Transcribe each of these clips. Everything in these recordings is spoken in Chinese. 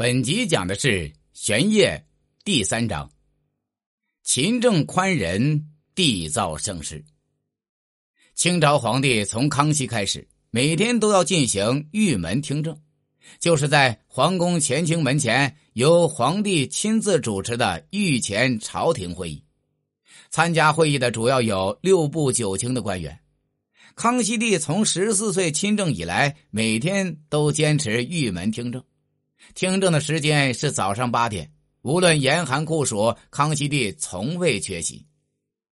本集讲的是玄烨第三章。勤政宽仁，缔造盛世。清朝皇帝从康熙开始，每天都要进行御门听政，就是在皇宫乾清门前由皇帝亲自主持的御前朝廷会议。参加会议的主要有六部九卿的官员。康熙帝从十四岁亲政以来，每天都坚持御门听政。听政的时间是早上八点，无论严寒酷暑，康熙帝从未缺席。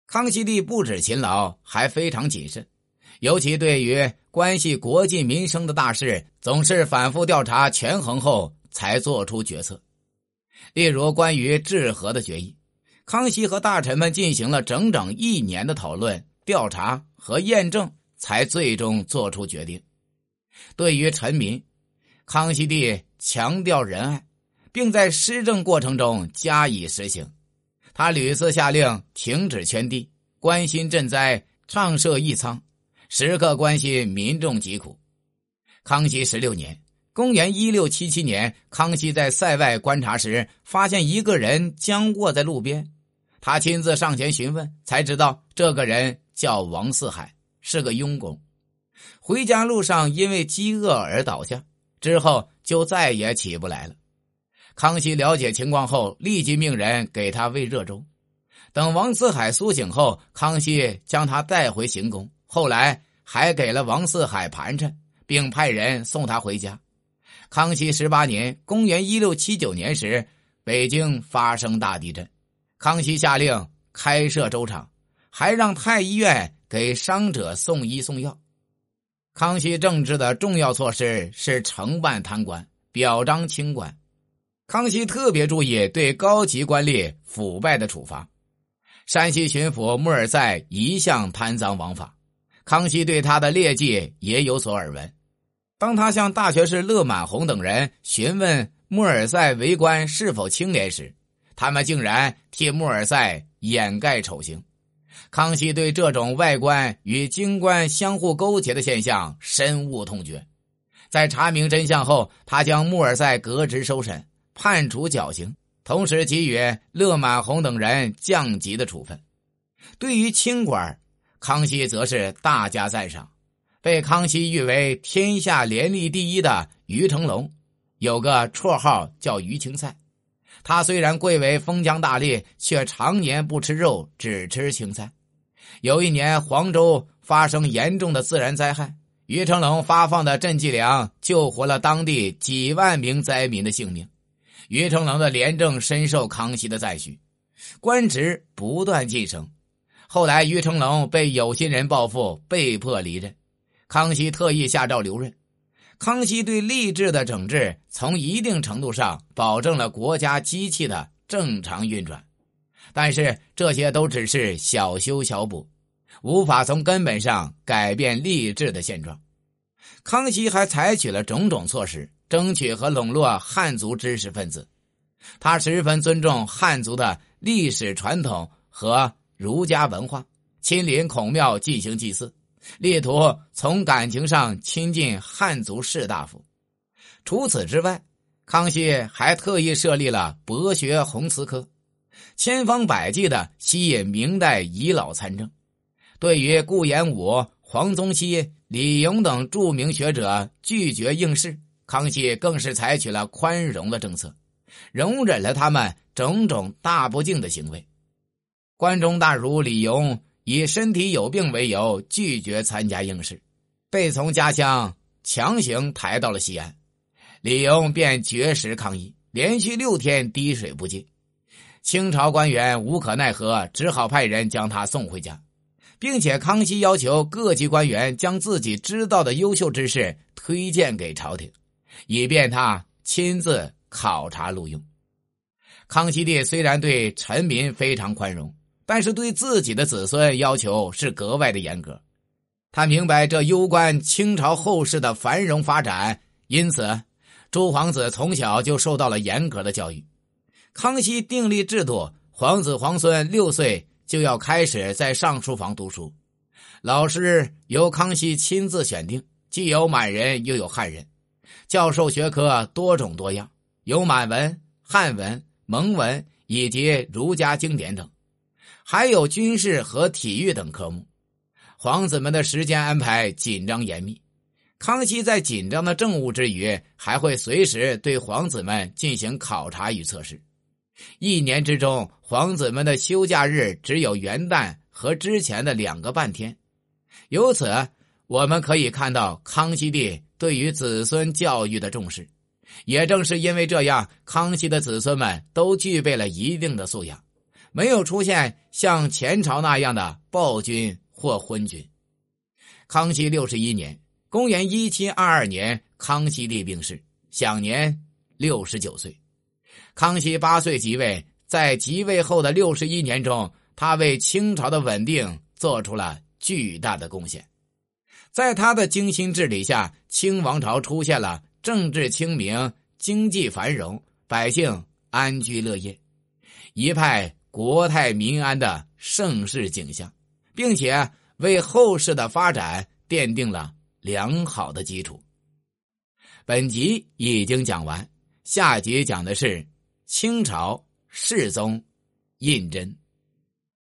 康熙帝不止勤劳，还非常谨慎，尤其对于关系国计民生的大事，总是反复调查权衡后才做出决策。例如，关于治河的决议，康熙和大臣们进行了整整一年的讨论、调查和验证，才最终做出决定。对于臣民，康熙帝。强调仁爱，并在施政过程中加以实行。他屡次下令停止圈地，关心赈灾，倡设义仓，时刻关心民众疾苦。康熙十六年（公元一六七七年），康熙在塞外观察时，发现一个人僵卧在路边。他亲自上前询问，才知道这个人叫王四海，是个佣工。回家路上因为饥饿而倒下，之后。就再也起不来了。康熙了解情况后，立即命人给他喂热粥。等王四海苏醒后，康熙将他带回行宫，后来还给了王四海盘缠，并派人送他回家。康熙十八年（公元一六七九年）时，北京发生大地震，康熙下令开设粥厂，还让太医院给伤者送医送药。康熙政治的重要措施是惩办贪官、表彰清官。康熙特别注意对高级官吏腐败的处罚。山西巡抚穆尔赛一向贪赃枉法，康熙对他的劣迹也有所耳闻。当他向大学士勒满红等人询问穆尔赛为官是否清廉时，他们竟然替穆尔赛掩盖丑行。康熙对这种外官与京官相互勾结的现象深恶痛绝，在查明真相后，他将穆尔赛革职收审，判处绞刑，同时给予勒满红等人降级的处分。对于清官，康熙则是大加赞赏。被康熙誉为天下廉吏第一的于成龙，有个绰号叫“于青菜”。他虽然贵为封疆大吏，却常年不吃肉，只吃青菜。有一年，黄州发生严重的自然灾害，于成龙发放的赈济粮救活了当地几万名灾民的性命。于成龙的廉政深受康熙的赞许，官职不断晋升。后来，于成龙被有心人报复，被迫离任。康熙特意下诏留任。康熙对吏治的整治，从一定程度上保证了国家机器的正常运转，但是这些都只是小修小补，无法从根本上改变吏治的现状。康熙还采取了种种措施，争取和笼络汉族知识分子。他十分尊重汉族的历史传统和儒家文化，亲临孔庙进行祭祀。力图从感情上亲近汉族士大夫。除此之外，康熙还特意设立了博学宏词科，千方百计的吸引明代遗老参政。对于顾炎武、黄宗羲、李颍等著名学者拒绝应试，康熙更是采取了宽容的政策，容忍了他们种种大不敬的行为。关中大儒李颍。以身体有病为由拒绝参加应试，被从家乡强行抬到了西安。李颍便绝食抗议，连续六天滴水不进。清朝官员无可奈何，只好派人将他送回家，并且康熙要求各级官员将自己知道的优秀之事推荐给朝廷，以便他亲自考察录用。康熙帝虽然对臣民非常宽容。但是对自己的子孙要求是格外的严格，他明白这攸关清朝后世的繁荣发展，因此朱皇子从小就受到了严格的教育。康熙订立制度，皇子皇孙六岁就要开始在上书房读书，老师由康熙亲自选定，既有满人又有汉人，教授学科多种多样，有满文、汉文、蒙文以及儒家经典等，还有军事和体育等科目。皇子们的时间安排紧张严密。康熙在紧张的政务之余，还会随时对皇子们进行考察与测试。一年之中，皇子们的休假日只有元旦和之前的两个半天。由此，我们可以看到康熙帝对于子孙教育的重视。也正是因为这样，康熙的子孙们都具备了一定的素养，没有出现像前朝那样的暴君或昏君。康熙六十一年。公元一七二二年，康熙帝病逝，享年六十九岁。康熙八岁即位，在即位后的六十一年中，他为清朝的稳定做出了巨大的贡献。在他的精心治理下，清王朝出现了政治清明、经济繁荣、百姓安居乐业、一派国泰民安的盛世景象，并且为后世的发展奠定了。良好的基础。本集已经讲完，下集讲的是清朝世宗胤禛。